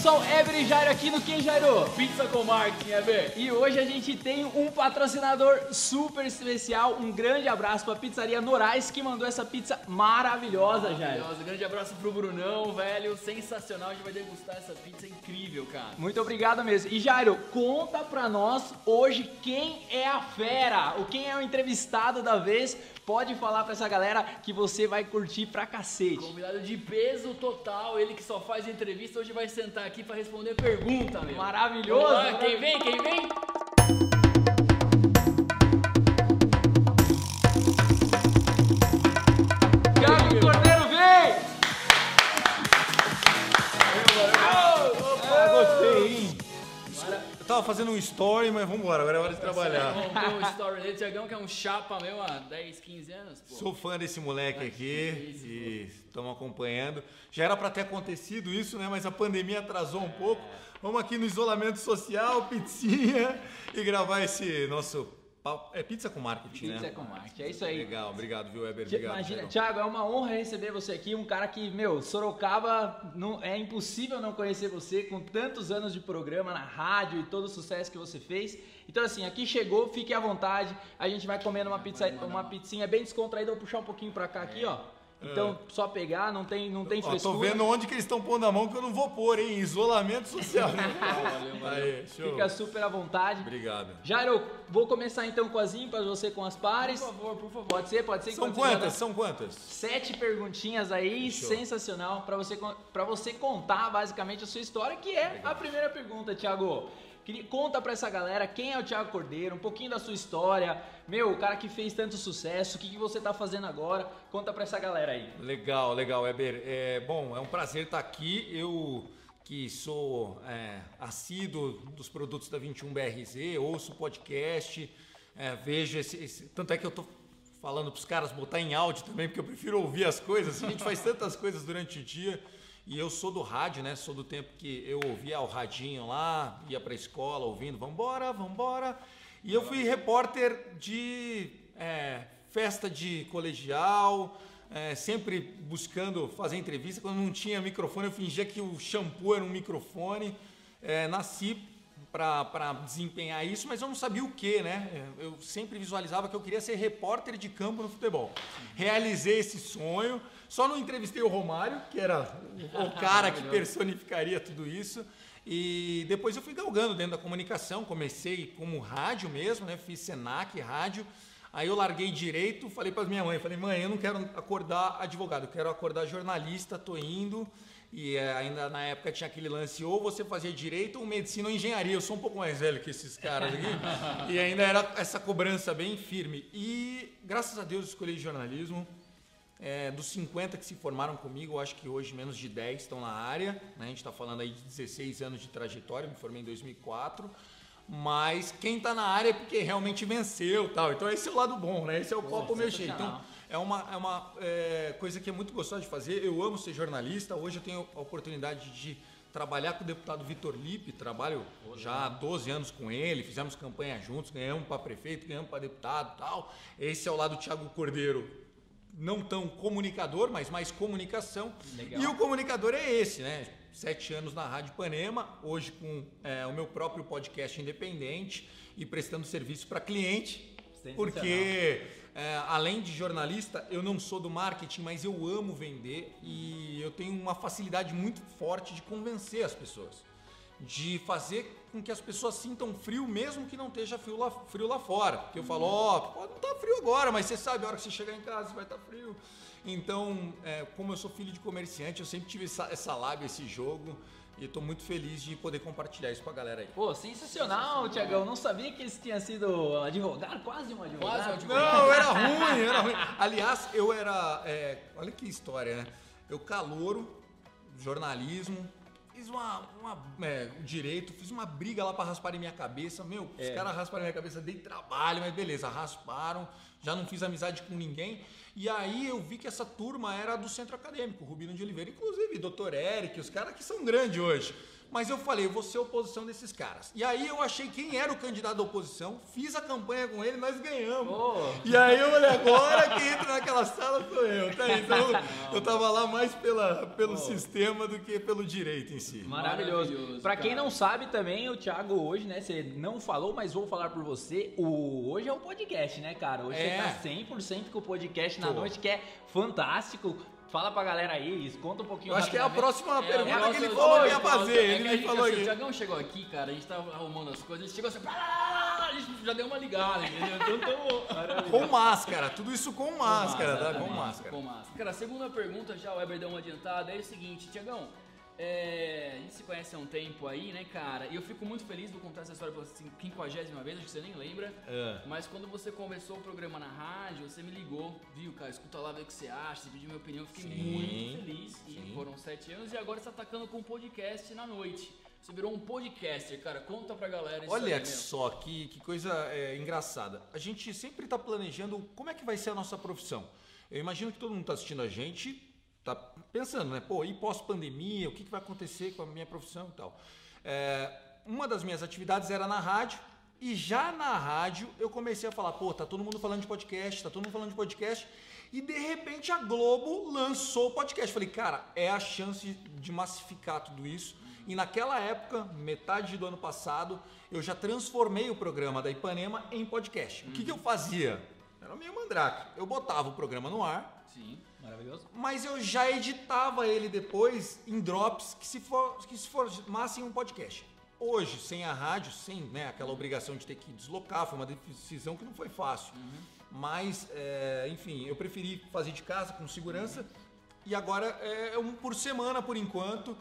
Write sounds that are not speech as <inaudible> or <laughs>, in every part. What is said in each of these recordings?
pessoal, Ever e Jairo aqui no Quem Jairo? Pizza com marketing, Ever. E hoje a gente tem um patrocinador super especial. Um grande abraço pra Pizzaria Norais que mandou essa pizza maravilhosa, Jairo. Maravilhosa. Grande abraço pro Brunão, velho. Sensacional. A gente vai degustar essa pizza incrível, cara. Muito obrigado mesmo. E Jairo, conta pra nós hoje quem é a fera, o quem é o entrevistado da vez. Pode falar pra essa galera que você vai curtir pra cacete. Convidado de peso total, ele que só faz entrevista, hoje vai sentar aqui pra responder pergunta, meu. Maravilhoso. Lá, quem vem, quem vem? Tava fazendo um story, mas vambora, agora é hora de trabalhar. Vamos ver o story dele, Tiagão, que é um chapa meu há 10, 15 anos, pô. Sou fã desse moleque aqui e estamos acompanhando. Já era pra ter acontecido isso, né? Mas a pandemia atrasou um pouco. Vamos aqui no isolamento social, <laughs> pizzinha e gravar esse nosso. É pizza com marketing, Pizza né? com marketing, é isso aí. Legal, obrigado, viu, Weber? Obrigado. Imagina. Thiago, é uma honra receber você aqui, um cara que, meu, Sorocaba, não, é impossível não conhecer você com tantos anos de programa na rádio e todo o sucesso que você fez. Então, assim, aqui chegou, fique à vontade, a gente vai comendo uma, pizza, uma pizzinha bem descontraída, vou puxar um pouquinho pra cá aqui, ó. Então, só pegar, não tem, não tem É. Ó, frescura. tô vendo onde que eles estão pondo a mão que eu não vou pôr, hein? Isolamento social. <laughs> Aí, show. Fica super à vontade. Obrigado. Jairo, vou começar então com as ímpares, você com as pares. Por favor, por favor. Pode ser, pode ser. São quantas? São quantas? Sete perguntinhas aí, Show. sensacional, pra você, para você contar basicamente a sua história, que é a primeira pergunta, Thiago. Conta pra essa galera quem é o Thiago Cordeiro, um pouquinho da sua história. Meu, o cara que fez tanto sucesso, o que, que você tá fazendo agora? Conta pra essa galera aí. Legal, legal, Weber. É, bom, é um prazer estar aqui. Eu que sou é, assíduo dos produtos da 21BRZ, ouço podcast, é, vejo esse, esse- Tanto é que eu tô falando pros caras botar em áudio também, porque eu prefiro ouvir as coisas. A gente faz tantas coisas durante o dia. E eu sou do rádio, né? Sou do tempo que eu ouvia o radinho lá, ia pra escola ouvindo, vambora, vambora. E eu fui repórter de é, festa de colegial, é, sempre buscando fazer entrevista. Quando não tinha microfone, eu fingia que o shampoo era um microfone. É, nasci para desempenhar isso, mas eu não sabia o que, né? Eu sempre visualizava que eu queria ser repórter de campo no futebol. Realizei esse sonho, só não entrevistei o Romário, que era o cara que personificaria tudo isso. E depois eu fui galgando dentro da comunicação, comecei como rádio mesmo, né? Fiz Senac, rádio. Aí eu larguei direito, falei para minha mãe, falei: "Mãe, eu não quero acordar advogado, eu quero acordar jornalista, tô indo". E eh, ainda na época tinha aquele lance, ou você fazia direito ou medicina ou engenharia. Eu sou um pouco mais velho que esses caras aqui. <laughs> e ainda era essa cobrança bem firme. E graças a Deus escolhi jornalismo. É, dos 50 que se formaram comigo, eu acho que hoje menos de 10 estão na área. né? A gente está falando aí de 16 anos de trajetória, me formei em 2004. Mas quem está na área é porque realmente venceu tal. Então esse é o lado bom, né? Esse é o copo mexer. Então sensacional. é uma, é uma é, coisa que é muito gostosa de fazer. Eu amo ser jornalista. Hoje eu tenho a oportunidade de trabalhar com o deputado Vitor Lipe. Trabalho já há 12 anos com ele. Fizemos campanha juntos, ganhamos para prefeito, ganhamos para deputado tal. Esse é o lado do Thiago Cordeiro. Não tão comunicador, mas mais comunicação. Legal. E o comunicador é esse, né? Sete anos na Rádio Ipanema, hoje com é, o meu próprio podcast independente e prestando serviço para cliente. Porque, é, além de jornalista, eu não sou do marketing, mas eu amo vender e eu tenho uma facilidade muito forte de convencer as pessoas. De fazer com que as pessoas sintam frio, mesmo que não esteja frio lá, frio lá fora. Porque eu falo, ó, pode não estar frio agora, mas você sabe, a hora que você chegar em casa vai estar frio. Então, é, como eu sou filho de comerciante, eu sempre tive essa, essa lábia, esse jogo. E estou muito feliz de poder compartilhar isso com a galera aí. Pô, sensacional, Thiagão. Não sabia que eles tinham sido advogado, quase um advogado. Quase um advogado. Não, eu era <laughs> ruim, era ruim. Aliás, eu era. é, olha que história, né? Eu calouro, jornalismo, fiz uma, uma é, direito, fiz uma briga lá pra rasparem minha cabeça. Meu, os É. caras rasparam minha cabeça, dei trabalho, mas beleza, rasparam, já não fiz amizade com ninguém. E aí eu vi que essa turma era do centro acadêmico, Rubino de Oliveira, inclusive doutor Eric, os caras que são grandes hoje. Mas eu falei, eu vou ser oposição desses caras. E aí eu achei quem era o candidato da oposição, fiz a campanha com ele, nós ganhamos. Pô. E aí eu falei, agora quem entra naquela sala sou eu, tá? Então eu tava lá mais pela, pelo sistema do que pelo direito em si. Maravilhoso. Maravilhoso, Pra quem não sabe também, o Thiago hoje, né? Você não falou, mas vou falar por você. O hoje é o podcast, né, cara? Hoje É. você tá 100% com o podcast na Tô. noite, que é fantástico. Fala pra galera aí, conta um pouquinho Eu acho que é a próxima É, pergunta a que ele falou que ia fazer. é Ele me falou assim, O aqui. Tiagão chegou aqui, cara, a gente tava arrumando as coisas, ele chegou assim, a gente já deu uma ligada, entendeu? Então tamo... <laughs> Com máscara, tudo isso com máscara, tá? Com máscara. Com máscara. Cara, a segunda pergunta, já o Weber deu uma adiantada, é o seguinte, Tiagão, é, a gente se conhece há um tempo aí, né, cara? E eu fico muito feliz, vou contar essa história pela assim, quinquagésima vez, acho que você nem lembra. É. Mas quando você começou o programa na rádio, você me ligou, viu, cara? Escuta lá, vê o que você acha, você pediu minha opinião, fiquei Sim, muito feliz. sim. E foram sete anos e agora você tá atacando com um podcast na noite. Você virou um podcaster, cara. Conta pra galera isso Olha aí, só que, que coisa é, engraçada. A gente sempre está planejando como é que vai ser a nossa profissão. Eu imagino que todo mundo está assistindo a gente, tá pensando, né? Pô, e pós-pandemia, o que, que vai acontecer com a minha profissão e tal. É, uma das minhas atividades era na rádio. E já na rádio eu comecei a falar, pô, tá todo mundo falando de podcast, tá todo mundo falando de podcast. E de repente a Globo lançou o podcast. Falei, cara, é a chance de massificar tudo isso. E naquela época, metade do ano passado, eu já transformei o programa da Ipanema em podcast. O que, que eu fazia? Era meio mandrake. Eu botava o programa no ar, Sim. Maravilhoso. mas eu já editava ele depois em drops que se, for, que se formassem um podcast. Hoje, sem a rádio, sem né, aquela obrigação de ter que deslocar, foi uma decisão que não foi fácil. Mas, é, enfim, eu preferi fazer de casa com segurança e agora é um por semana por enquanto,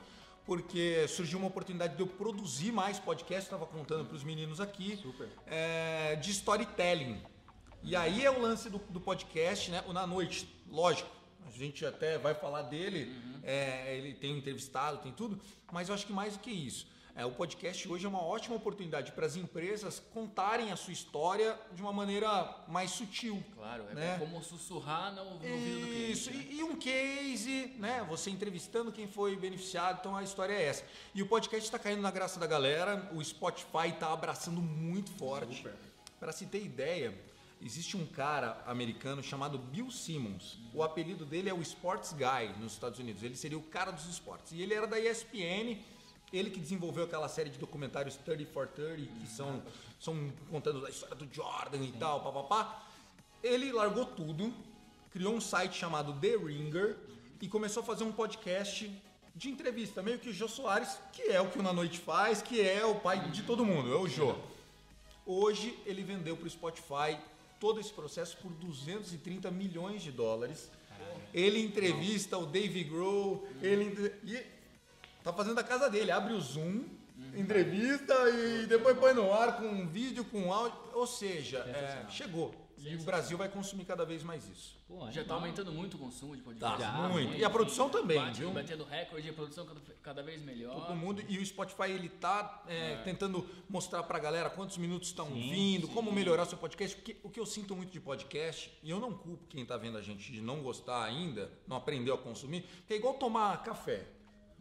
porque surgiu uma oportunidade de eu produzir mais podcast, estava contando para os meninos aqui, Super. é, de storytelling. E aí é o lance do, do podcast, né? O Na Noite, lógico, a gente até vai falar dele, é, ele tem um entrevistado, tem tudo, mas eu acho que mais do que isso. É, o podcast hoje é uma ótima oportunidade para as empresas contarem a sua história de uma maneira mais sutil. Claro, é Né? como sussurrar no, no ouvido do cliente. Isso, né? e, e um case, né? Você entrevistando quem foi beneficiado, então a história é essa. E o podcast está caindo na graça da galera, o Spotify está abraçando muito forte. Para se ter ideia, existe um cara americano chamado Bill Simmons. O apelido dele é o Sports Guy nos Estados Unidos. Ele seria o cara dos esportes. E ele era da ESPN. Ele que desenvolveu aquela série de documentários 30 for 30, que são, são contando a história do Jordan e tal, papapá. Ele largou tudo, criou um site chamado The Ringer e começou a fazer um podcast de entrevista, meio que o Jô Soares, que é o que o Na Noite faz, que é o pai de todo mundo, é o Jô. Hoje ele vendeu para o Spotify todo esse processo por 230 milhões de dólares. Ele entrevista o Dave Grohl, ele e tá fazendo da casa dele, abre o Zoom, entrevista e depois põe no ar com um vídeo, com áudio, ou seja, é, chegou. E o Brasil vai consumir cada vez mais isso. Pô, Já tá animal. aumentando muito o consumo de podcast. Tá, Já, muito. E a produção também, Bate- viu? Batendo recorde, a produção cada, cada vez melhor. Todo mundo e o Spotify ele tá é, tentando mostrar pra galera quantos minutos estão Sim, vindo, como melhorar seu podcast, porque o que eu sinto muito de podcast, e eu não culpo quem tá vendo a gente de não gostar ainda, não aprendeu a consumir, que é igual tomar café.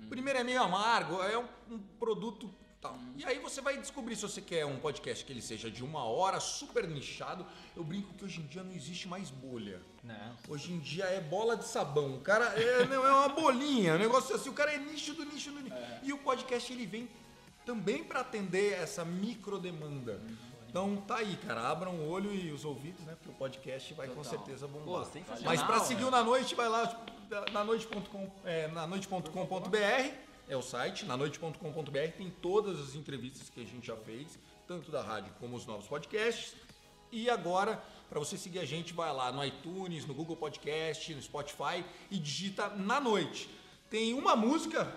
Primeiro é meio amargo, é um, um produto tal. E aí você vai descobrir se você quer um podcast que ele seja de uma hora, super nichado. Eu brinco que hoje em dia não existe mais bolha. Não. Hoje em dia é bola de sabão. O cara é, <laughs> não, é uma bolinha, um negócio assim. O cara é nicho do nicho do nicho. E o podcast ele vem também para atender essa micro demanda. Então tá aí, cara. Abram o olho e os ouvidos, né? Porque o podcast vai com Total. certeza bombar. Pô, Mas para seguir velho. o Na Noite, vai lá na noite.com, é, na noite.com.br, é o site, na noite.com.br tem todas as entrevistas que a gente já fez, tanto da rádio como os novos podcasts. E agora, para você seguir a gente, vai lá no iTunes, no Google Podcast, no Spotify e digita Na Noite. Tem uma música,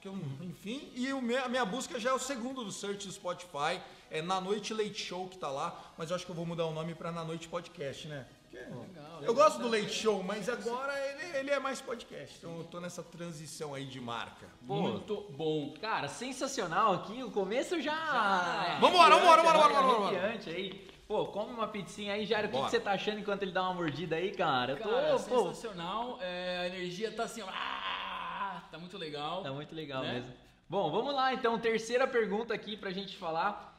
que eu, enfim, e a minha busca já é o segundo do search do Spotify, é Na Noite Late Show que tá lá, mas eu acho que eu vou mudar o nome para Na Noite Podcast, né? Legal, eu gosto do Late Show, mas agora ele, ele é mais podcast, então eu tô nessa transição aí de marca. Pô, Muito bom. Cara, sensacional aqui. O começo já. Vambora, vambora, vambora, já vambora, vambora. arrepiante aí. Pô, come uma pizzinha aí, Jairo. O que, que você tá achando enquanto ele dá uma mordida aí, cara? Eu tô, Cara, pô, sensacional. É, a energia tá assim, ó. ah, tá muito legal. tá muito legal né? mesmo. Bom, vamos lá então, terceira pergunta aqui pra gente falar.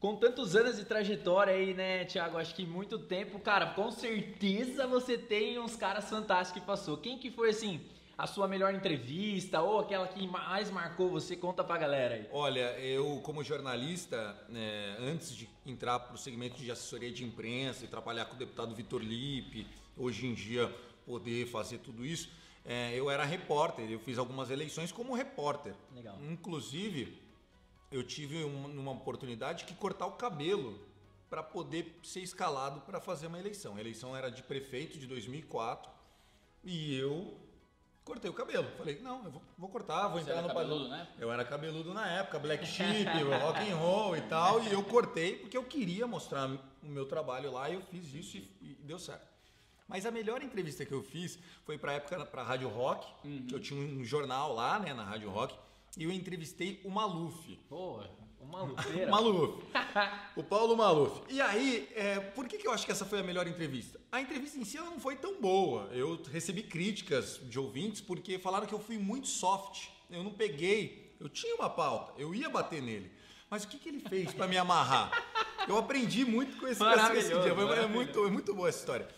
Com tantos anos de trajetória aí, né, Thiago? Acho que muito tempo, cara, com certeza você tem uns caras fantásticos que passou. Quem que foi assim? a sua melhor entrevista ou aquela que mais marcou você? Conta pra galera aí. Olha, eu como jornalista, né, antes de entrar para o segmento de assessoria de imprensa e trabalhar com o deputado Vitor Lipe, hoje em dia poder fazer tudo isso, é, eu era repórter, eu fiz algumas eleições como repórter. Legal. Inclusive, eu tive uma, uma oportunidade que cortar o cabelo para poder ser escalado para fazer uma eleição. A eleição era de prefeito de 2004 e eu cortei o cabelo. Falei, não, eu vou, vou cortar, vou Você entrar era no cabeludo, né? Eu era cabeludo na época, black sheep, <laughs> rock and roll e tal, e eu cortei porque eu queria mostrar o meu trabalho lá e eu fiz isso e, e deu certo. Mas a melhor entrevista que eu fiz foi para época para Rádio Rock, que eu tinha um jornal lá, né, na Rádio Rock, e eu entrevistei o Maluf. Pô, luteira. <laughs> Maluf. <laughs> o Paulo Maluf. E aí, é, por que, que eu acho que essa foi a melhor entrevista? A entrevista em si ela não foi tão boa. Eu recebi críticas de ouvintes porque falaram que eu fui muito soft. Eu não peguei. Eu tinha uma pauta, eu ia bater nele. Mas o que, que ele fez para me amarrar? Eu aprendi muito com esse, com esse dia. É muito, é muito boa essa história.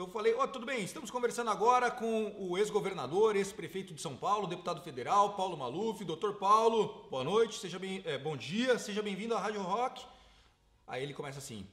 Eu falei, ó, tudo bem, estamos conversando agora com o ex-governador, ex-prefeito de São Paulo, deputado federal, Paulo Maluf, doutor Paulo, boa noite, seja bem, é, bom dia, seja bem-vindo à Rádio Rock. Aí ele começa assim,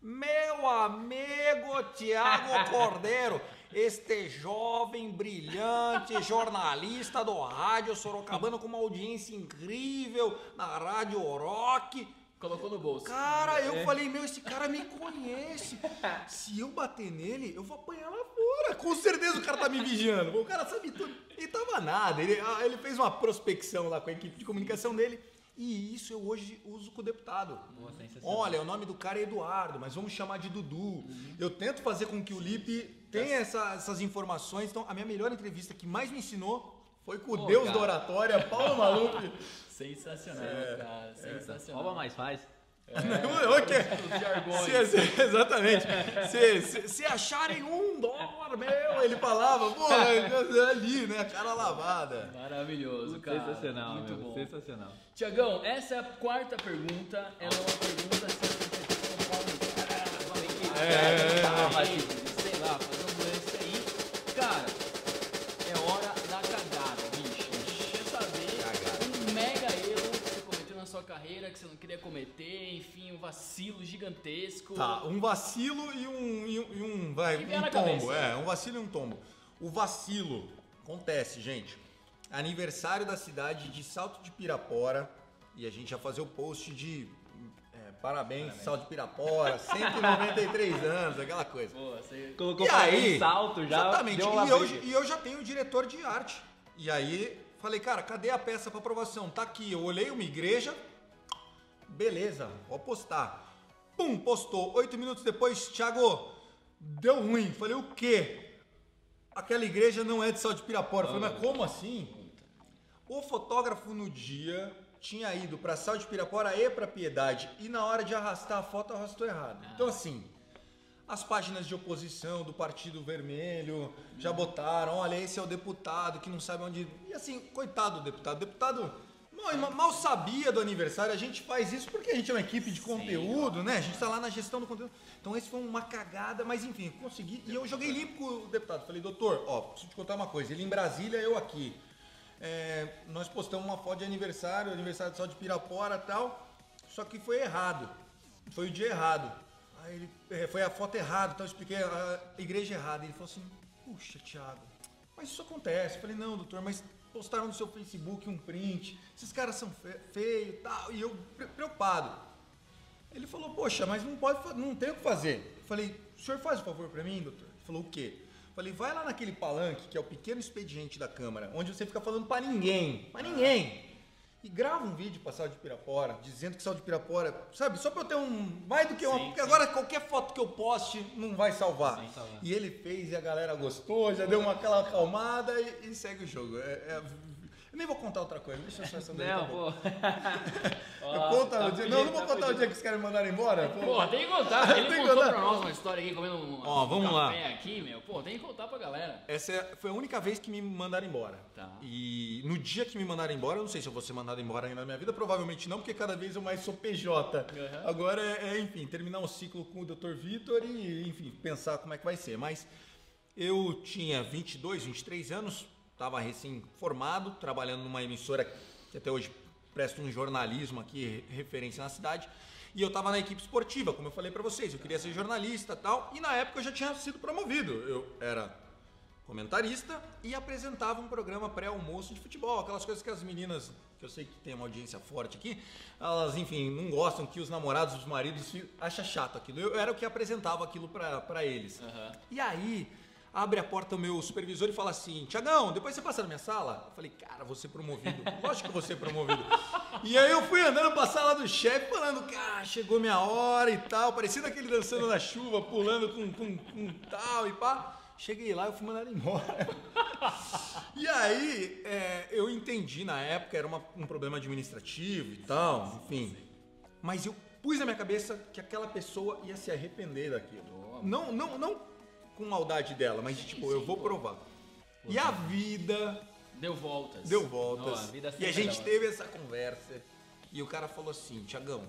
meu amigo Tiago <laughs> Cordeiro, este jovem, brilhante jornalista do rádio Sorocabana com uma audiência incrível na Rádio Rock, Colocou no bolso. Cara, eu falei, meu, esse cara me conhece. <laughs> Se eu bater nele, eu vou apanhar lá fora. Com certeza o cara tá me vigiando. O cara sabe tudo. Ele tava nada. Ele, ah, ele fez uma prospecção lá com a equipe de comunicação dele. E isso eu hoje uso com o deputado. Olha, o nome do cara é Eduardo, mas vamos chamar de Dudu. Eu tento fazer com que o Lipe tenha essa- essas informações. Então, a minha melhor entrevista que mais me ensinou foi com o Pô, Deus cara. da oratória, Paulo Maluf. <laughs> Sensacional, cara. Sensacional. Rouba mais faz. <laughs> Ok. Os jargões. Se- se- exatamente. Se, se- se acharem um dólar, meu, ele falava, pô, ali, né? Cara lavada. Maravilhoso, cara. sensacional, Muito meu. bom. Sensacional. Tiagão, essa é a quarta pergunta. Ela é uma pergunta É, sei lá, carreira que você não queria cometer, enfim, um vacilo gigantesco. Tá, um vacilo e um, e um, e um- vai, vier um tombo. cabeça. É, um vacilo e um tombo. O vacilo acontece, gente. Aniversário da cidade de Salto de Pirapora. E a gente ia fazer o post de é, parabéns, Salto de Pirapora, 193 <laughs> anos, aquela coisa. Pô, você... Colocou E pra aí, salto já. Exatamente. E eu, e eu já tenho o diretor de arte. E aí, falei, cara, cadê a peça para aprovação? Tá aqui. Eu olhei uma igreja. Beleza, vou postar. Pum, postou. Oito minutos depois, Thiago, deu ruim. Falei, o quê? Aquela igreja não é de Sal de Pirapora. Falei, mas como assim? O fotógrafo no dia tinha ido para Sal de Pirapora e para Piedade e na hora de arrastar a foto arrastou errado. Então assim, as páginas de oposição do Partido Vermelho já botaram, olha, esse é o deputado que não sabe onde. E assim, coitado do deputado. Deputado mal, mal sabia do aniversário, a gente faz isso porque a gente é uma equipe de conteúdo, né? A gente tá lá na gestão do conteúdo. Então esse foi uma cagada, mas enfim, consegui. E eu joguei limpo com o deputado. Falei, doutor, ó, preciso te contar uma coisa. Ele em Brasília, eu aqui. É, nós postamos uma foto de aniversário, aniversário só de Pirapora e tal, só que foi errado. Foi o dia errado. Aí ele, é, foi a foto errada, então eu expliquei a igreja errada. Ele falou assim: Puxa, Thiago, mas isso acontece. Eu falei: Não, doutor, mas postaram no seu Facebook um print, esses caras são fe- feios e tal. E eu pre- preocupado. Ele falou: Poxa, mas não pode, não tem o que fazer. Eu falei: O senhor faz um favor pra mim, doutor? Ele falou: O quê? Eu falei: Vai lá naquele palanque, que é o pequeno expediente da Câmara, onde você fica falando pra ninguém, pra ninguém. E grava um vídeo pra Sal de Pirapora, dizendo que Sal de Pirapora, sabe, só pra eu ter um. Mais do que uma. Sim, porque sim. agora qualquer foto que eu poste não vai salvar. Sim, salvar. E ele fez e a galera gostou, já deu uma aquela acalmada e, e segue o jogo. É- é- eu nem vou contar outra coisa, deixa eu só essa daí, tá Não, bom. pô. <laughs> Eu conto Tá o dia. Não, não vou tá contar o dia que os caras me mandaram embora. Pô. Pô, tem que contar. <laughs> Ele Tem que contou contar. pra nós uma história aqui comendo um, Ó, vamos um lá. café aqui, meu. Pô, tem que contar pra galera. Essa é- foi a única vez que me mandaram embora. Tá. E no dia que me mandaram embora, eu não sei se eu vou ser mandado embora ainda na minha vida, provavelmente não, porque cada vez eu mais sou PJ. Uhum. Agora é, é, enfim, terminar o ciclo com o Dr. Vitor e, enfim, pensar como é que vai ser. Mas eu tinha 22, 23 anos, estava recém-formado, trabalhando numa emissora que até hoje presta um jornalismo aqui, referência na cidade. E eu estava na equipe esportiva, como eu falei para vocês, eu queria ser jornalista e tal. E na época eu já tinha sido promovido. Eu era comentarista e apresentava um programa pré-almoço de futebol, aquelas coisas que as meninas, que eu sei que tem uma audiência forte aqui, elas, enfim, não gostam que os namorados, os maridos acham chato aquilo. Eu era o que apresentava aquilo para eles. Aham. E aí, abre a porta o meu supervisor e fala assim: Tiagão, depois você passa na minha sala? Eu falei, cara, vou ser promovido. <laughs> Lógico que vou ser promovido. E aí eu fui andando pra sala do chefe, falando, cara, chegou minha hora e tal, parecendo aquele dançando na chuva, pulando com, com, com tal e pá. Cheguei lá, eu fui mandado embora. <laughs> E aí, é, eu entendi na época, era uma- um problema administrativo e tal, enfim. Mas eu pus na minha cabeça que aquela pessoa ia se arrepender daquilo. Não, não, não com maldade dela, mas tipo, eu vou provar. E a vida Deu voltas. deu voltas. Ó, a vida e a gente dá teve essa conversa. E o cara falou assim, Tiagão,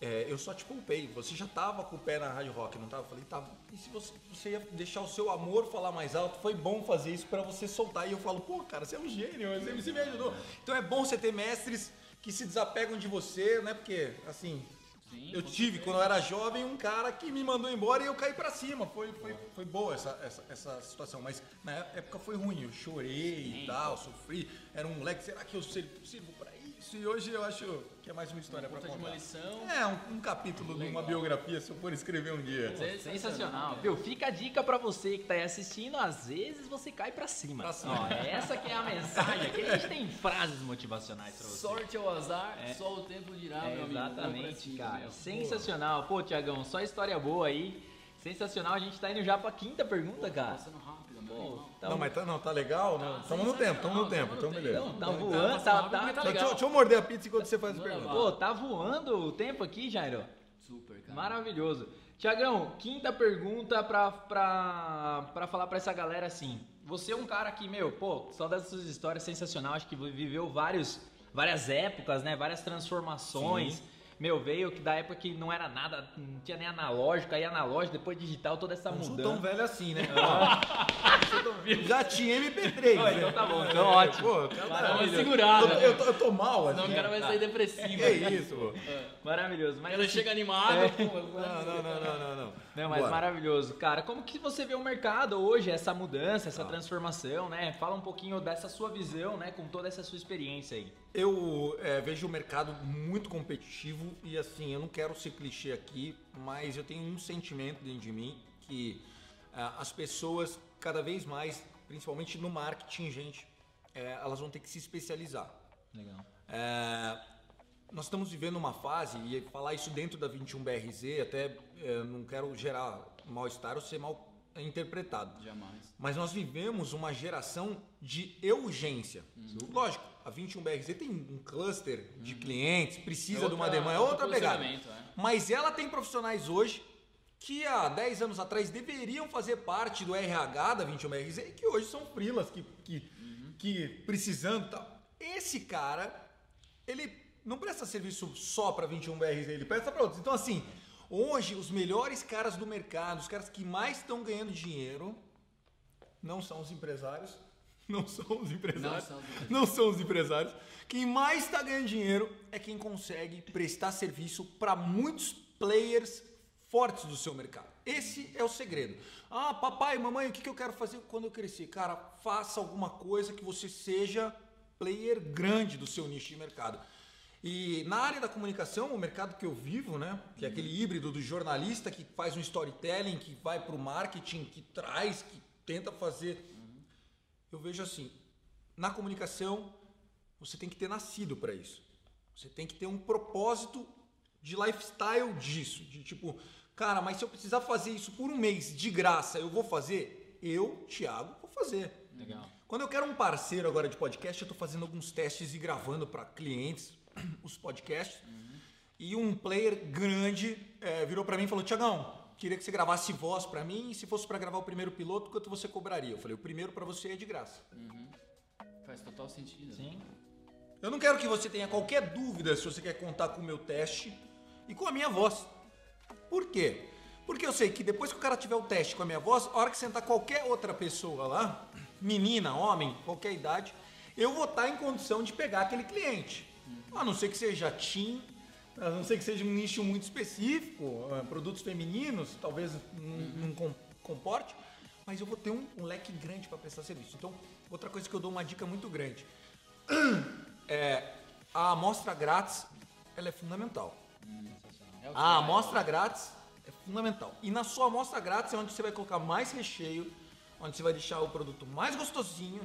é, eu só te poupei. Você já tava com o pé na Rádio Rock, não tava? Eu falei, tava. E se você, você ia deixar o seu amor falar mais alto? Foi bom fazer isso pra você soltar. E eu falo, pô, cara, você é um gênio, você, você me ajudou. Então é bom você ter mestres que se desapegam de você, né? Porque, assim, Sim, eu tive, certeza. quando eu era jovem, um cara que me mandou embora e eu caí pra cima. Foi, foi, foi boa essa, essa, essa situação. Mas na época foi ruim. Eu chorei e tal, sofri. Era um moleque, será que eu sirvo, sirvo pra isso? E hoje eu acho que é mais uma história pra Puta de uma contar. lição. É, um, um capítulo de uma biografia, se eu for escrever um dia. Sensacional. Viu? Fica a dica pra você que tá aí assistindo, às vezes você cai pra cima. Pra cima. Ó, essa que é a mensagem. Aqui a gente tem <laughs> frases motivacionais pra você. Sorte ou azar, só o tempo dirá, É, meu exatamente, cima, cara. meu. Sensacional. Pô, Tiagão, só história boa aí. Sensacional. A gente tá indo já pra quinta pergunta, cara. Passando rápido, irmão. tá não, mas tá, não, tá legal? Estamos no tempo, estamos no tempo, então beleza. Não, tá Então, voando, passa tá, tá, porque Então, legal. deixa, deixa eu morder a pizza enquanto você faz a Manda pergunta. bala. Pô, tá voando o tempo aqui, Jairo. Super, cara. Maravilhoso. Tiagão, quinta pergunta pra, pra, pra falar pra essa galera assim. Você é um cara que, meu, pô, só das suas histórias sensacional, acho que viveu vários, várias épocas, né? Várias transformações. Meu, veio que da época que não era nada, não tinha nem analógico, aí analógico, depois digital, toda essa Não sou tão mudança. velho assim, né? <laughs> Já tinha MP3. Ó, <laughs> né? então tá bom, então ótimo. Pô, cara, segurada. eu, tô- eu tô, eu tô mal, assim. Senão o cara vai sair depressivo. Que isso, pô. Maravilhoso. Mas Ele assim, chega animado, É. pô. Não, não, não, não, não, não. Não, mas Bora. maravilhoso. Cara, como que você vê o mercado hoje, essa mudança, Tá. essa transformação, né? Fala um pouquinho dessa sua visão, né? Com toda essa sua experiência aí. Eu é, vejo o mercado muito competitivo e assim, eu não quero ser clichê aqui, mas eu tenho um sentimento dentro de mim que ah, as pessoas cada vez mais, principalmente no marketing, gente, é, elas vão ter que se especializar. Legal. É, nós estamos vivendo uma fase, e falar isso dentro da 21BRZ, até é, não quero gerar mal-estar ou ser mal interpretado. Jamais. Mas nós vivemos uma geração de urgência. Lógico, a 21BRZ tem um cluster de clientes, precisa É de uma outra- demanda, é outro outra pegada. é. Mas ela tem profissionais hoje que há 10 anos atrás deveriam fazer parte do RH da 21BRZ e que hoje são frilas que, que, que precisando tal. Esse cara, ele não presta serviço só para 21BRZ, ele presta para outros. Então, assim, hoje os melhores caras do mercado, os caras que mais estão ganhando dinheiro, não são os empresários. <laughs> Não são os empresários. Não são os empresários. Não são os empresários. Quem mais está ganhando dinheiro é quem consegue prestar serviço para muitos players fortes do seu mercado. Esse é o segredo. Ah, papai, mamãe, o que que eu quero fazer quando eu crescer? Cara, faça alguma coisa que você seja player grande do seu nicho de mercado. E na área da comunicação, o mercado que eu vivo, né, que é aquele híbrido do jornalista que faz um storytelling, que vai para o marketing, que traz, que tenta fazer eu vejo assim, na comunicação você tem que ter nascido para isso. Você tem que ter um propósito de lifestyle disso, de tipo, cara, mas se eu precisar fazer isso por um mês de graça, eu vou fazer? Eu, Thiago, vou fazer. Legal. Quando eu quero um parceiro agora de podcast, eu estou fazendo alguns testes e gravando para clientes <clears throat> os podcasts. e um player grande é, virou para mim e falou: Tiagão, queria que você gravasse voz para mim e se fosse para gravar o primeiro piloto, quanto você cobraria? Eu falei: o primeiro para você é de graça. Uhum. Faz total sentido. Sim. Eu não quero que você tenha qualquer dúvida se você quer contar com o meu teste e com a minha voz. Por quê? Porque eu sei que depois que o cara tiver o teste com a minha voz, a hora que sentar qualquer outra pessoa lá, menina, homem, qualquer idade, eu vou estar em condição de pegar aquele cliente. A não ser que seja teen, a não ser que seja um nicho muito específico, eh, produtos femininos, talvez não, com- comporte, mas eu vou ter um, um leque grande para prestar serviço. Então, outra coisa que eu dou uma dica muito grande. <clears throat> É, a amostra grátis, ela é fundamental. É o que A é. amostra grátis é fundamental. E na sua amostra grátis é onde você vai colocar mais recheio, onde você vai deixar o produto mais gostosinho,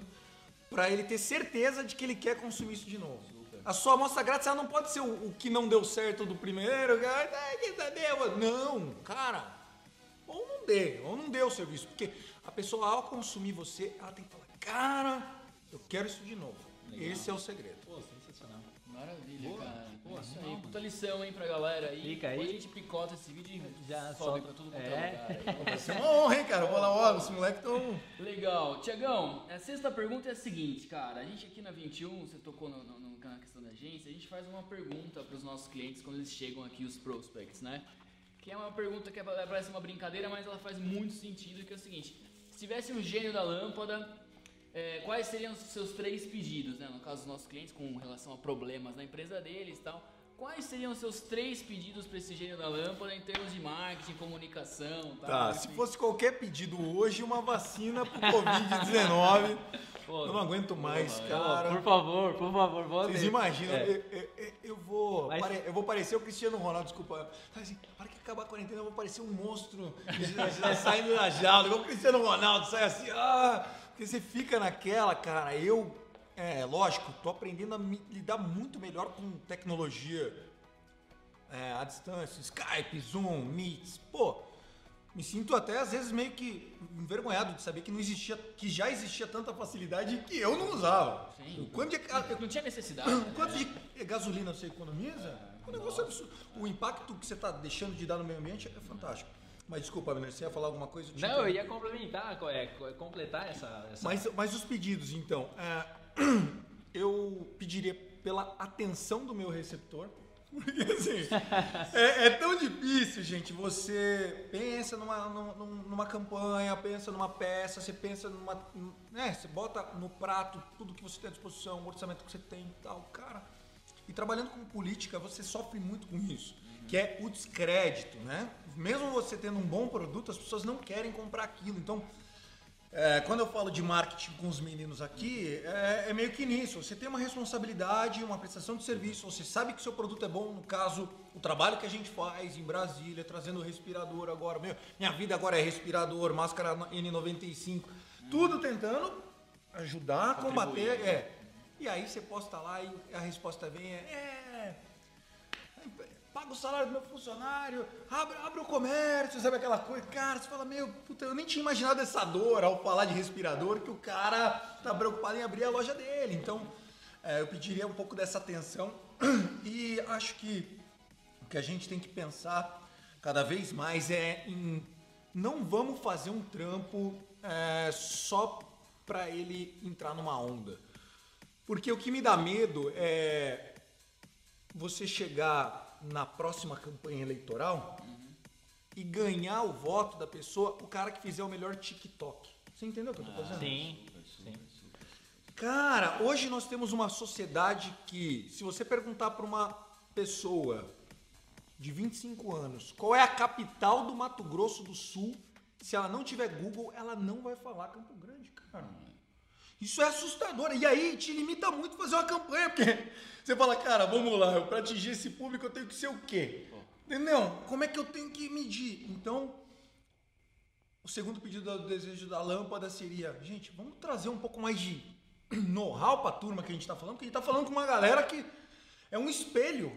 para ele ter certeza de que ele quer consumir isso de novo. A sua amostra grátis ela não pode ser o, o que não deu certo do primeiro, que, "Ai, que tá deu". não, cara. Ou não dê, ou não dê o serviço, porque a pessoa ao consumir você, ela tem que falar, cara, eu quero isso de novo. Esse é o segredo. Pô, sensacional. Maravilha, Boa. cara. Boa, Isso aí, puta lição, hein, pra galera aí. Fica aí. Depois a gente picota esse vídeo e Já sobe solta. pra tudo quanto É. <laughs> é lugar. Vai ser uma honra, hein, cara? Vou lá, ó, os moleques estão... Legal. Tiagão, a sexta pergunta é a seguinte, cara. A gente aqui na 21, você tocou no- no- na questão da agência, a gente faz uma pergunta para os nossos clientes quando eles chegam aqui, os prospects, né? Que é uma pergunta que parece uma brincadeira, mas ela faz muito sentido, que é o seguinte. Se tivesse um gênio da lâmpada, é, quais seriam os seus três pedidos, né? No caso dos nossos clientes, com relação a problemas na empresa deles e tal. Quais seriam os seus três pedidos para esse gênio da lâmpada em termos de marketing, comunicação tal? Tá, se fosse qualquer pedido hoje, uma vacina pro Covid-19. <laughs> Pô, Eu não aguento mais, Pô, cara. por favor, por favor, vou Vocês imaginam, É. eu, eu- eu- vou, Mas- pare- eu vou parecer o Cristiano Ronaldo, desculpa. Assim, para que acabar a quarentena, eu vou parecer um monstro saindo da jaula, igual o Cristiano Ronaldo, sai assim, ah, porque você fica naquela, cara. Eu, é lógico, tô aprendendo a me- lidar muito melhor com tecnologia é, à distância, Skype, Zoom, Meets, pô. Me sinto até às vezes meio que envergonhado de saber que não existia, que já existia tanta facilidade que eu não usava. Sim. O quanto de, Não tinha necessidade. <coughs> o né? quanto de gasolina você economiza? O negócio é absurdo. O impacto que você está deixando de dar no meio ambiente é fantástico. Mas desculpa, Abner, você ia falar alguma coisa? Não, eu ia complementar, co- é, co- completar essa. essa... Mas, mas os pedidos, então. é, <coughs> eu pediria pela atenção do meu receptor. <laughs> Porque assim, <laughs> é, é tão difícil, gente. Você pensa numa, num- numa campanha, pensa numa peça, você pensa numa. Né, você bota no prato tudo que você tem à disposição, o orçamento que você tem e tal, cara. E trabalhando com política, você sofre muito com isso, que é o descrédito, né? Mesmo você tendo um bom produto, as pessoas não querem comprar aquilo. Então, é, quando eu falo de marketing com os meninos aqui, é, é meio que nisso. Você tem uma responsabilidade, uma prestação de serviço, você sabe que seu produto é bom. No caso, o trabalho que a gente faz em Brasília, trazendo respirador agora. Meu, minha vida agora é respirador, máscara N95, tudo tentando ajudar a combater. É. E aí você posta lá e a resposta vem é. é paga o salário do meu funcionário, abre, abre o comércio, sabe aquela coisa? Cara, você fala, meu, puta, eu nem tinha imaginado essa dor ao falar de respirador, que o cara tá preocupado em abrir a loja dele. Então, é, eu pediria um pouco dessa atenção <clears throat> e acho que o que a gente tem que pensar cada vez mais é em não vamos fazer um trampo é, só para ele entrar numa onda. Porque o que me dá medo é você chegar na próxima campanha eleitoral e ganhar o voto da pessoa, o cara que fizer o melhor TikTok. Você entendeu o que eu tô fazendo? Sim, sim. Cara, hoje nós temos uma sociedade que, se você perguntar para uma pessoa de 25 anos qual é a capital do Mato Grosso do Sul, se ela não tiver Google, ela não vai falar Campo Grande, cara. Isso é assustador. E aí te limita muito fazer uma campanha, porque você fala, cara, vamos lá, para atingir esse público eu tenho que ser o quê? Entendeu? Como é que eu tenho que medir? Então, o segundo pedido do desejo da lâmpada seria, gente, vamos trazer um pouco mais de know-how pra turma que a gente tá falando, porque a gente tá falando com uma galera que é um espelho.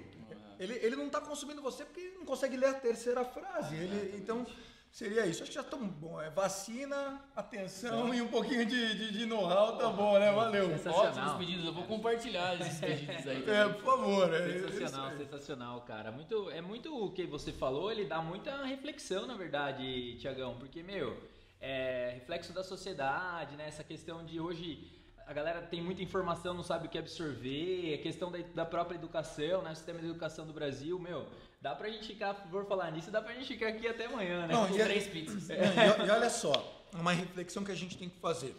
Ele, ele não tá consumindo você porque não consegue ler a terceira frase. Ele, então, seria isso. Acho que já estamos bom. É vacina, atenção e um pouquinho de, de, de know-how, tá bom, né? Valeu. Ótimos pedidos, eu vou compartilhar esses pedidos aí É, também. por favor. É, Sensacional, aí. sensacional, cara. Muito, é muito o que você falou, ele dá muita reflexão, na verdade, Tiagão, porque, meu, é reflexo da sociedade, né? Essa questão de hoje a galera tem muita informação, não sabe o que absorver, a questão da, da própria educação, né? O sistema de educação do Brasil, meu, dá pra gente ficar, por falar nisso, dá pra gente ficar aqui até amanhã, né? Não, Com e- três pizzas. <laughs> Não, e, e olha só, uma reflexão que a gente tem que fazer.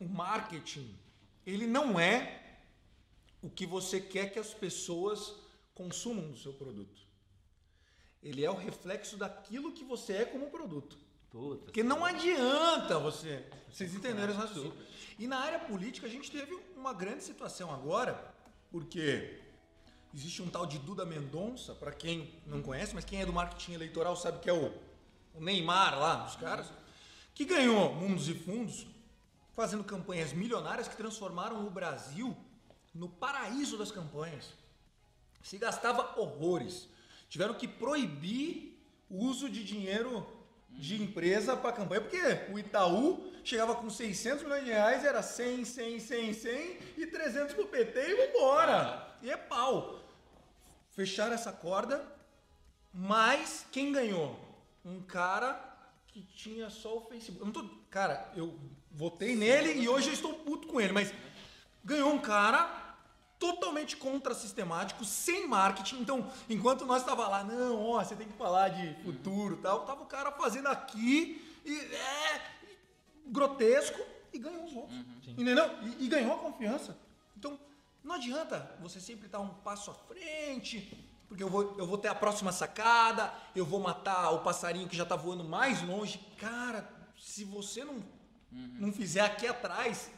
O marketing, ele não é o que você quer que as pessoas consumam do seu produto. Ele é o reflexo daquilo que você é como produto. Puta, Porque não adianta você. Vocês entenderam esse raciocínio. E na área política a gente teve uma grande situação agora, porque existe um tal de Duda Mendonça, para quem não conhece, mas quem é do marketing eleitoral sabe que é o, o Neymar lá dos caras, que ganhou mundos e fundos fazendo campanhas milionárias que transformaram o Brasil no paraíso das campanhas. Se gastava horrores. Tiveram que proibir o uso de dinheiro de empresa para campanha, porque o Itaú chegava com 600 milhões de reais, era 100, 100, 100, 100 e 300 pro PT e vambora. E é pau. Fecharam essa corda, mas quem ganhou? Um cara que tinha só o Facebook. Eu tô, cara, eu votei nele e hoje eu estou puto com ele, mas ganhou um cara totalmente contra-sistemático, sem marketing. Então, enquanto nós tava lá, não, ó, você tem que falar de futuro e tal, tava o cara fazendo aqui e é grotesco e ganhou os votos. Entendeu? E, e ganhou a confiança. Então, não adianta você sempre estar um passo à frente, porque eu vou, eu vou ter a próxima sacada, eu vou matar o passarinho que já tá voando mais longe. Cara, se você não, não fizer aqui atrás,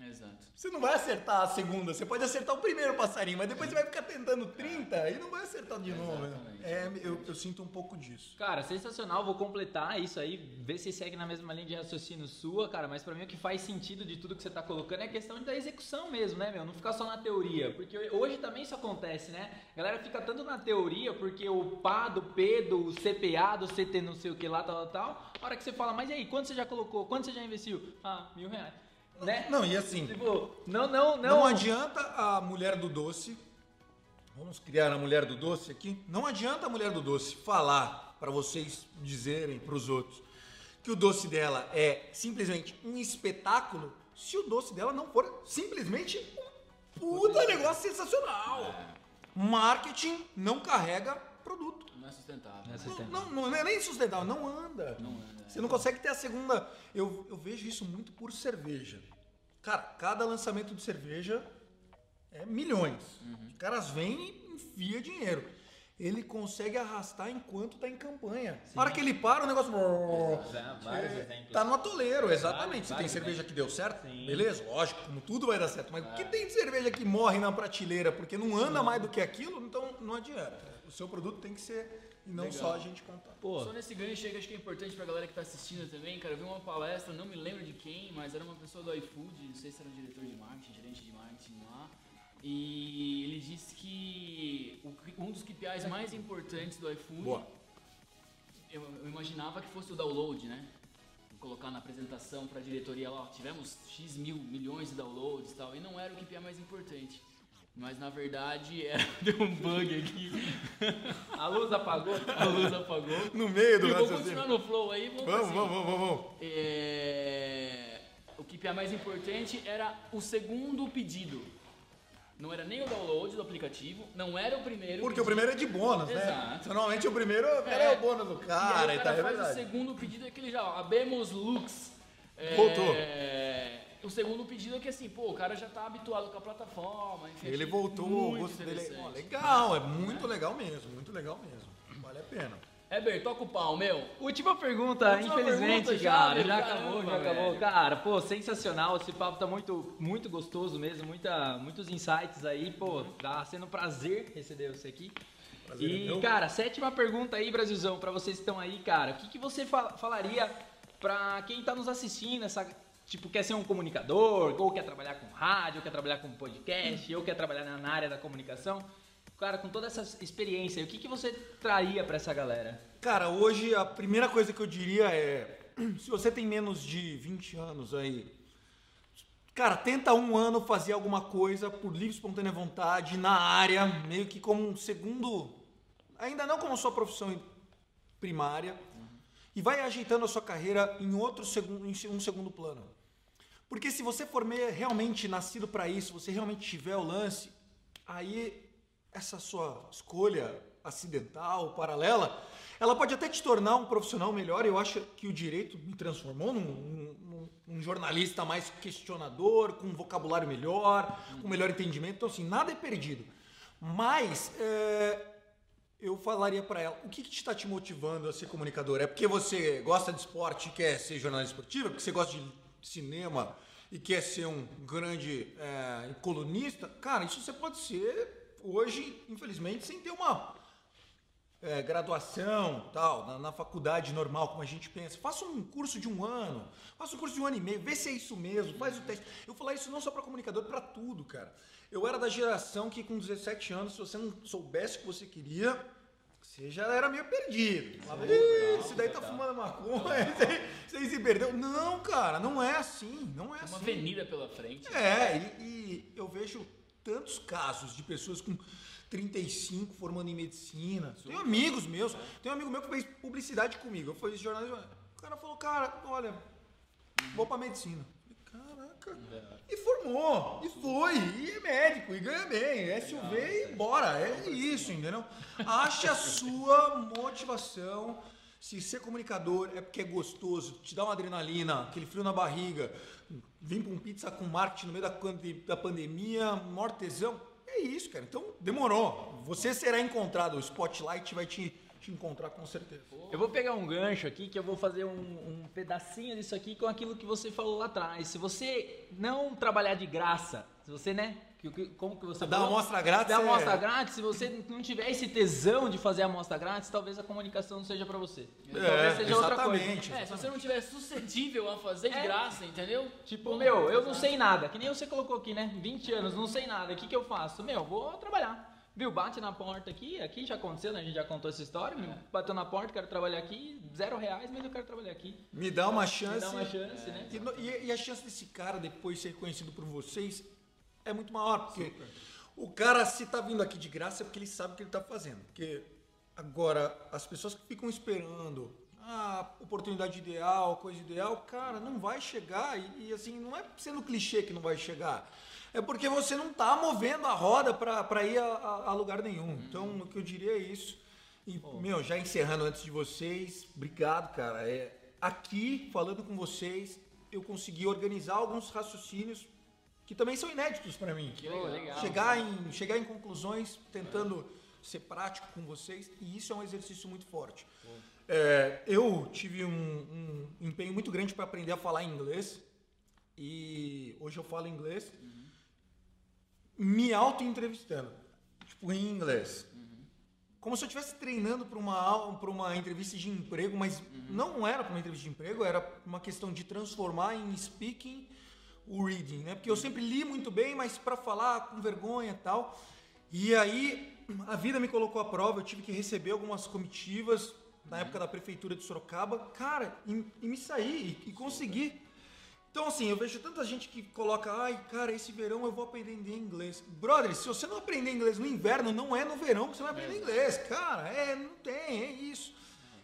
Exato. você não vai acertar a segunda. Você pode acertar o primeiro passarinho, mas depois você vai ficar tentando 30 e não vai acertar de novo. né? É, eu, eu sinto um pouco disso. Cara, sensacional, vou completar isso aí, ver se segue na mesma linha de raciocínio sua, cara, mas pra mim o que faz sentido de tudo que você tá colocando é a questão da execução mesmo, né, meu? Não ficar só na teoria, porque hoje também isso acontece, né? A galera fica tanto na teoria, porque o PA do P, do CPA, do CT não sei o que lá, tal, tal, tal, a hora que você fala, mas e aí, quanto você já colocou? Quanto você já investiu? Ah, mil reais. Né? Não, e assim, Tipo, não, não, não. não adianta a mulher do doce, vamos criar a mulher do doce aqui, não adianta a mulher do doce falar para vocês dizerem para os outros que o doce dela é simplesmente um espetáculo, se o doce dela não for simplesmente um puta negócio sensacional. Marketing não carrega produto. Não é sustentável. Não é Não, sustentável. não, não é nem sustentável, não anda. Não anda. Você não consegue ter a segunda. Eu, eu vejo isso muito por cerveja. Cara, cada lançamento de cerveja é milhões. Os caras vêm e enfia dinheiro. Ele consegue arrastar enquanto tá em campanha. Na hora que ele para, o negócio. Exemplos. Tá no atoleiro, exatamente. Vários, Se tem cerveja que deu certo, Sim. beleza, lógico, como tudo vai dar certo. Mas o que tem de cerveja que morre na prateleira porque não anda mais do que aquilo, então não adianta. O seu produto tem que ser e não Legal. só a gente contar. Pô, Só nesse gancho aí que acho que é importante pra galera que tá assistindo também, cara, eu vi uma palestra, não me lembro de quem, mas era uma pessoa do iFood, não sei se era um diretor de marketing, gerente de marketing lá, e ele disse que um dos KPIs mais importantes do iFood, Boa. Eu, eu imaginava que fosse o download, né? Vou colocar na apresentação pra diretoria lá, ó, tivemos X mil, milhões de downloads e tal, e não era o KPI mais importante. Mas na verdade <laughs> era, deu um bug aqui, <laughs> a luz apagou. <laughs> a luz apagou. No meio do E vou continuar no flow aí, vamos, Vamos, assim, vamos, vamos, vamos. é, o KPI mais importante era o segundo pedido. Não era nem o download do aplicativo, não era o primeiro. Porque o pedido. primeiro é de bônus, né? Exato. Normalmente o primeiro cara, é o bônus do e cara aí e o tal, cara é faz o verdade. segundo pedido, é aquele já, ó, abemos lux. É, Voltou. O segundo pedido é que assim, pô, o cara já tá habituado com a plataforma. enfim, Ele voltou, o gosto dele é ó, legal, é muito legal mesmo, muito legal mesmo. Vale a pena. Heber, toca o pau, meu. Última pergunta, Última infelizmente, pergunta já, cara. Já caramba, acabou, já acabou. velho. Cara, pô, sensacional. Esse papo tá muito, muito gostoso mesmo. Muita, muitos insights aí, pô. Tá sendo um prazer receber você aqui. Prazer é e, meu. cara, sétima pergunta aí, Brasilzão, pra vocês que estão aí, cara. O que, que você fa- falaria pra quem tá nos assistindo, essa. Tipo, quer ser um comunicador, ou quer trabalhar com rádio, ou quer trabalhar com podcast, ou quer trabalhar na área da comunicação. cara, com toda essa experiência, o que, que você traria pra essa galera? Cara, hoje a primeira coisa que eu diria é: <clears throat> se você tem menos de 20 anos aí, cara, tenta um ano fazer alguma coisa por livre espontânea vontade na área, meio que como um segundo, ainda não como sua profissão primária, e vai ajeitando a sua carreira em outro segundo, em um segundo plano. Porque se você for realmente nascido para isso, você realmente tiver o lance, aí essa sua escolha acidental, paralela, ela pode até te tornar um profissional melhor. Eu acho que o direito me transformou num, num- num jornalista mais questionador, com um vocabulário melhor, com melhor entendimento. Então, assim, nada é perdido. Mas é, eu falaria para ela, o que, está te motivando a ser comunicador? É porque você gosta de esporte e quer ser jornalista esportivo? É porque você gosta de cinema e quer ser um grande é, colunista? Cara, isso você pode ser hoje, infelizmente, sem ter uma é, graduação, tal, na, na faculdade normal, como a gente pensa. Faça um curso de um ano, faça um curso de um ano e meio, vê se é isso mesmo, faz o teste. Eu falar isso não só para comunicador, para tudo, cara. Eu era da geração que com 17 anos, se você não soubesse o que você queria, você já era meio perdido. Falava, "Ih, esse daí tá fumando maconha, <laughs> esse aí se perdeu. Não, cara, não é assim, não é Tem uma assim. avenida pela frente. É, e, e eu vejo tantos casos de pessoas com 35 formando em medicina. Tenho amigos meus. Tem um amigo meu que fez publicidade comigo. Eu fiz jornalismo. O cara falou, cara, olha, vou pra medicina. E formou, e foi, e é médico, e ganha bem, SUV e bora. É isso, entendeu? Ache a sua motivação. Se ser comunicador é porque é gostoso, te dá uma adrenalina, aquele frio na barriga, vim um pizza com marketing no meio da, da pandemia, maior tesão. É isso, cara. Então, demorou. Você será encontrado, o Spotlight vai te, te encontrar com certeza. Eu vou pegar um gancho aqui que eu vou fazer um, um pedacinho disso aqui com aquilo que você falou lá atrás. Se você não trabalhar de graça, se você, né? Como que você Dá falou? uma amostra grátis, Dá uma é- amostra grátis. Se você não tiver esse tesão de fazer a amostra grátis, talvez a comunicação não seja pra você. talvez seja outra coisa. exatamente. É, se você não tiver suscetível a fazer de É. graça, entendeu? Tipo, meu, eu não sei nada, que nem você colocou aqui, né? 20 anos, não sei nada, o que, que eu faço? Meu, vou trabalhar. Viu, bate na porta aqui, aqui já aconteceu, né? A gente já contou essa história. me Bateu na porta, quero trabalhar aqui, zero reais, mas eu quero trabalhar aqui. Me dá uma Me chance. dá uma chance, né? E, no- e- e a chance desse cara depois ser conhecido por vocês é muito maior, porque o cara, se tá vindo aqui de graça, é porque ele sabe o que ele tá fazendo. Porque agora, as pessoas que ficam esperando a oportunidade ideal, coisa ideal, cara, não vai chegar. E, e, assim, não é sendo clichê que não vai chegar. É porque você não tá movendo a roda para ir a, a- lugar nenhum. Então, o que eu diria é isso. E, meu, já encerrando antes de vocês, obrigado, cara. É, aqui, falando com vocês, eu consegui organizar alguns raciocínios que também são inéditos para mim. Que legal. legal. Chegar em, chegar em conclusões, tentando ser prático com vocês, e isso é um exercício muito forte. É, eu tive um, um empenho muito grande para aprender a falar inglês, e hoje eu falo inglês, me auto-entrevistando, tipo, em inglês. Como se eu estivesse treinando para uma, pra uma entrevista de emprego, mas não era para uma entrevista de emprego, era uma questão de transformar em speaking o reading, né? Porque eu sempre li muito bem, mas para falar com vergonha e tal. E aí a vida me colocou à prova, eu tive que receber algumas comitivas na época da prefeitura de Sorocaba, cara, e, e me saí e, e consegui. Então, assim, eu vejo tanta gente que coloca, ai, cara, esse verão eu vou aprender inglês. Brother, se você não aprender inglês no inverno, não é no verão que você vai aprender inglês. Cara, é, não tem, é isso.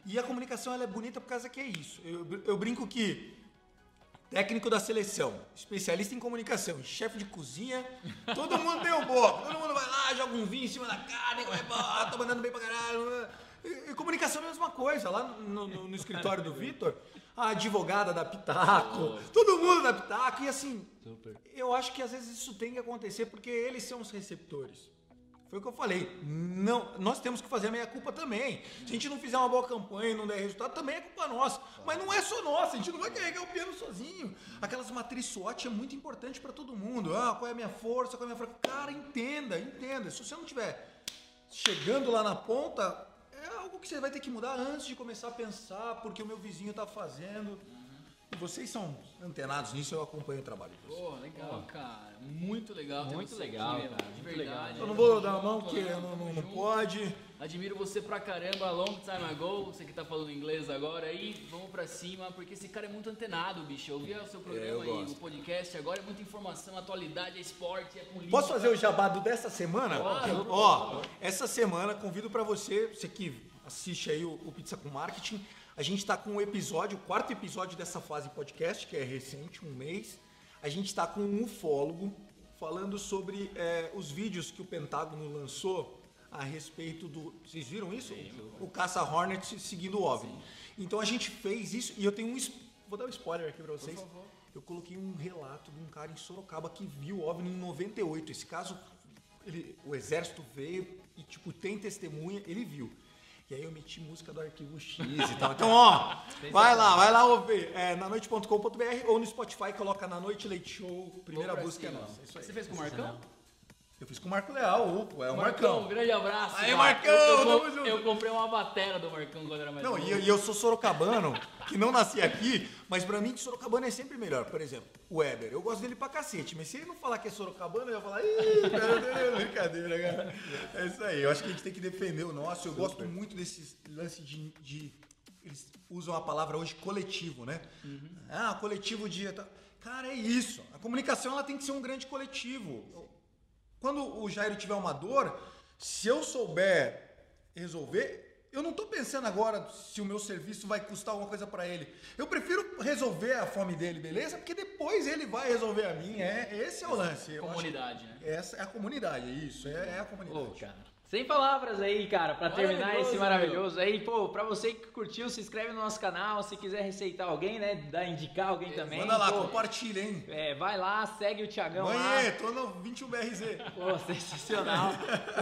E a comunicação, ela é bonita por causa que é isso. Eu, eu brinco que técnico da seleção, especialista em comunicação, chefe de cozinha, todo mundo tem um pouco. Todo mundo vai lá, joga um vinho em cima da carne, vai, tô mandando bem pra caralho. E, e comunicação é a mesma coisa. Lá no, no- no escritório do Vitor, a advogada da Pitaco, todo mundo da Pitaco. E assim, eu acho que às vezes isso tem que acontecer porque eles são os receptores. Foi o que eu falei. Não, nós temos que fazer a meia culpa também. Se a gente não fizer uma boa campanha e não der resultado, também é culpa nossa. Mas não é só nossa, a gente não vai carregar o piano sozinho. Aquelas matrizes SWOT é muito importante para todo mundo. Ah, qual é a minha força, qual é a minha fraca? Cara, entenda, entenda. Se você não tiver chegando lá na ponta, é algo que você vai ter que mudar antes de começar a pensar porque o meu vizinho está fazendo. Vocês são antenados nisso, eu acompanho o trabalho de vocês. Pô, legal, cara. Muito legal. Muito legal, aqui, cara, De muito verdade. legal. Eu não vou dar a mão porque né? não, não, não pode. Admiro você pra caramba, long time ago, você que tá falando inglês agora aí, vamos pra cima, porque esse cara é muito antenado, bicho. Eu vi o seu programa É, aí, gosto. o podcast, agora é muita informação, atualidade, é esporte, é política. Posso fazer o jabado dessa semana? Claro. Ó, essa semana convido pra você, você que assiste aí o, o Pizza com Marketing, a gente tá com o episódio, o quarto episódio dessa fase podcast, que é recente, um mês. A gente tá com um ufólogo falando sobre é, os vídeos que o Pentágono lançou a respeito do. Vocês viram isso? O caça Hornet seguindo o OVNI. Então a gente fez isso e eu tenho um. Vou dar um spoiler aqui pra vocês. Eu coloquei um relato de um cara em Sorocaba que viu o OVNI em 98. Esse caso, ele- o exército veio e, tipo, tem testemunha, ele viu. E aí eu meti música do arquivo X e <laughs> tal. Então, ó, vai lá, vai lá ouvir. É, nanoite.com.br ou no Spotify, coloca Na Noite Leite Show, primeira música é nossa. Isso aí. Você fez com o Marcão? Eu fiz com o Marco Leal, o, é o um Marcão. grande abraço. Aí. Marcão, eu, eu, tamo junto. eu comprei uma batera do Marcão quando era mais Não, novo. e eu, e eu sou sorocabano, que não nasci aqui, mas pra mim sorocabano é sempre melhor. Por exemplo, o Weber, eu gosto dele pra cacete, mas se ele não falar que é sorocabano, eu ia falar, ih, cara, brincadeira, cara. É isso aí, eu acho que a gente tem que defender o nosso. Eu gosto muito desse lance de, de- Eles usam a palavra hoje coletivo, né? Ah, coletivo de. Cara, é isso. A comunicação ela tem que ser um grande coletivo. Quando o Jairo tiver uma dor, se eu souber resolver, eu não tô pensando agora se o meu serviço vai custar alguma coisa para ele. Eu prefiro resolver a fome dele, beleza? Porque depois ele vai resolver a minha. É, esse é o lance. Eu Comunidade, né? Essa é a comunidade, é isso. É, é a comunidade. Pô, cara. Sem palavras aí, cara, pra terminar Maravilhoso, esse meu. maravilhoso aí. Pô, pra você que curtiu, se inscreve no nosso canal. Se quiser receitar alguém, né? Dar, indicar alguém também. Manda lá, pô, compartilha, hein? é, vai lá, segue o Thiagão lá. Mãe, tô no 21BRZ. Pô, <laughs> sensacional.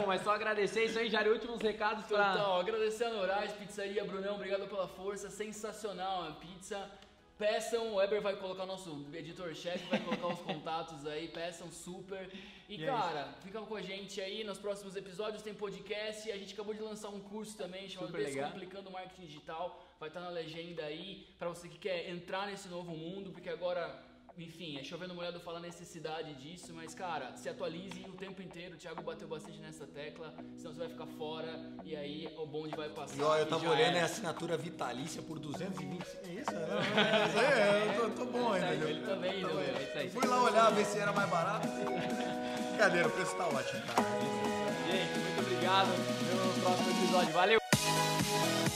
Pô, mas só agradecer isso aí, Jário. Últimos recados pra. Total, agradecendo a Horais, Pizzaria Brunão, obrigado pela força, sensacional a pizza. Peçam, o Weber vai colocar o nosso editor-chefe, vai colocar os contatos aí, peçam super. E, E é cara, ficam com a gente aí nos próximos episódios, tem podcast, a gente acabou de lançar um curso também chamado Super legal. Descomplicando Marketing Digital, vai estar na legenda aí, pra você que quer entrar nesse novo mundo, porque agora enfim, é chovendo molhado falar a necessidade disso, mas cara, se atualize o tempo inteiro. O Thiago bateu bastante nessa tecla, senão você vai ficar fora e aí o bonde vai passar. E ó, eu tava olhando, é assinatura vitalícia por 220. É isso? É, isso aí, é, eu tô, tô bom ainda. viu? Ele também, Tô né, bem. meu? isso aí. Fui lá olhar, ver se era mais barato. Brincadeira, o preço tá ótimo, cara. Gente, muito obrigado. Nos vemos no próximo episódio. Valeu! Thank